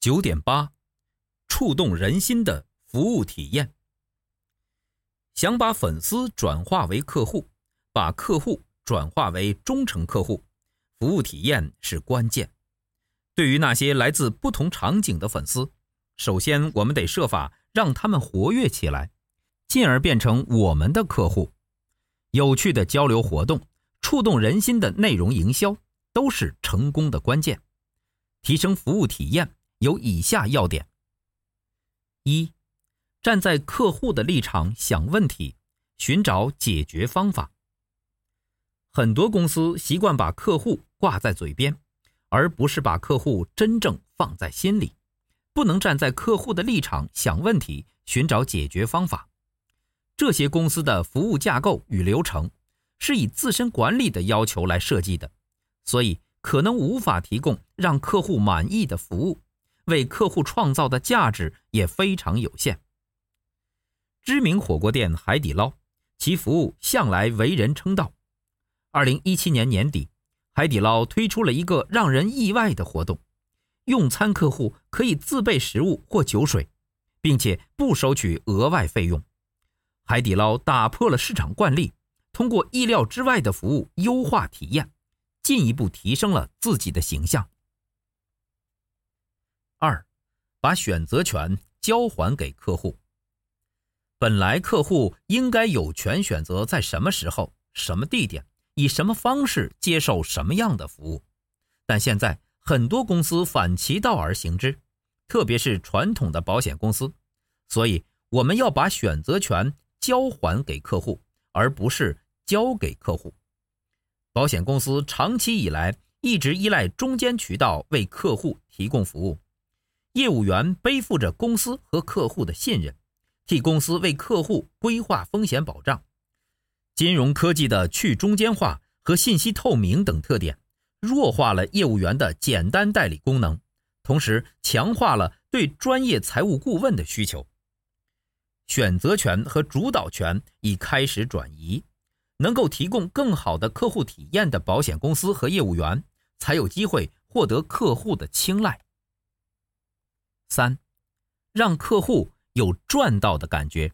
九点八，触动人心的服务体验。想把粉丝转化为客户，把客户转化为忠诚客户，服务体验是关键。对于那些来自不同场景的粉丝，首先我们得设法让他们活跃起来，进而变成我们的客户。有趣的交流活动，触动人心的内容营销，都是成功的关键。提升服务体验。有以下要点：一、站在客户的立场想问题，寻找解决方法。很多公司习惯把客户挂在嘴边，而不是把客户真正放在心里。不能站在客户的立场想问题，寻找解决方法。这些公司的服务架构与流程是以自身管理的要求来设计的，所以可能无法提供让客户满意的服务。为客户创造的价值也非常有限。知名火锅店海底捞，其服务向来为人称道。二零一七年年底，海底捞推出了一个让人意外的活动：用餐客户可以自备食物或酒水，并且不收取额外费用。海底捞打破了市场惯例，通过意料之外的服务优化体验，进一步提升了自己的形象。二，把选择权交还给客户。本来客户应该有权选择在什么时候、什么地点、以什么方式接受什么样的服务，但现在很多公司反其道而行之，特别是传统的保险公司。所以我们要把选择权交还给客户，而不是交给客户。保险公司长期以来一直依赖中间渠道为客户提供服务。业务员背负着公司和客户的信任，替公司为客户规划风险保障。金融科技的去中间化和信息透明等特点，弱化了业务员的简单代理功能，同时强化了对专业财务顾问的需求。选择权和主导权已开始转移，能够提供更好的客户体验的保险公司和业务员，才有机会获得客户的青睐。三，让客户有赚到的感觉。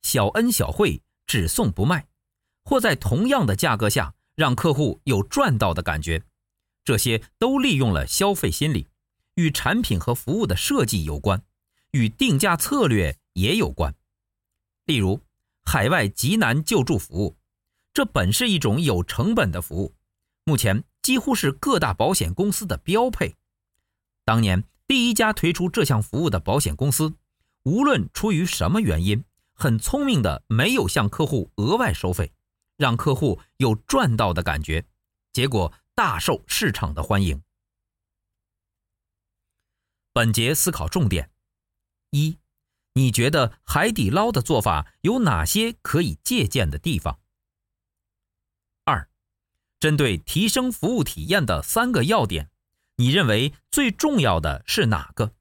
小恩小惠，只送不卖，或在同样的价格下让客户有赚到的感觉，这些都利用了消费心理，与产品和服务的设计有关，与定价策略也有关。例如，海外急难救助服务，这本是一种有成本的服务，目前几乎是各大保险公司的标配。当年。第一家推出这项服务的保险公司，无论出于什么原因，很聪明的没有向客户额外收费，让客户有赚到的感觉，结果大受市场的欢迎。本节思考重点：一，你觉得海底捞的做法有哪些可以借鉴的地方？二，针对提升服务体验的三个要点。你认为最重要的是哪个？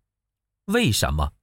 为什么？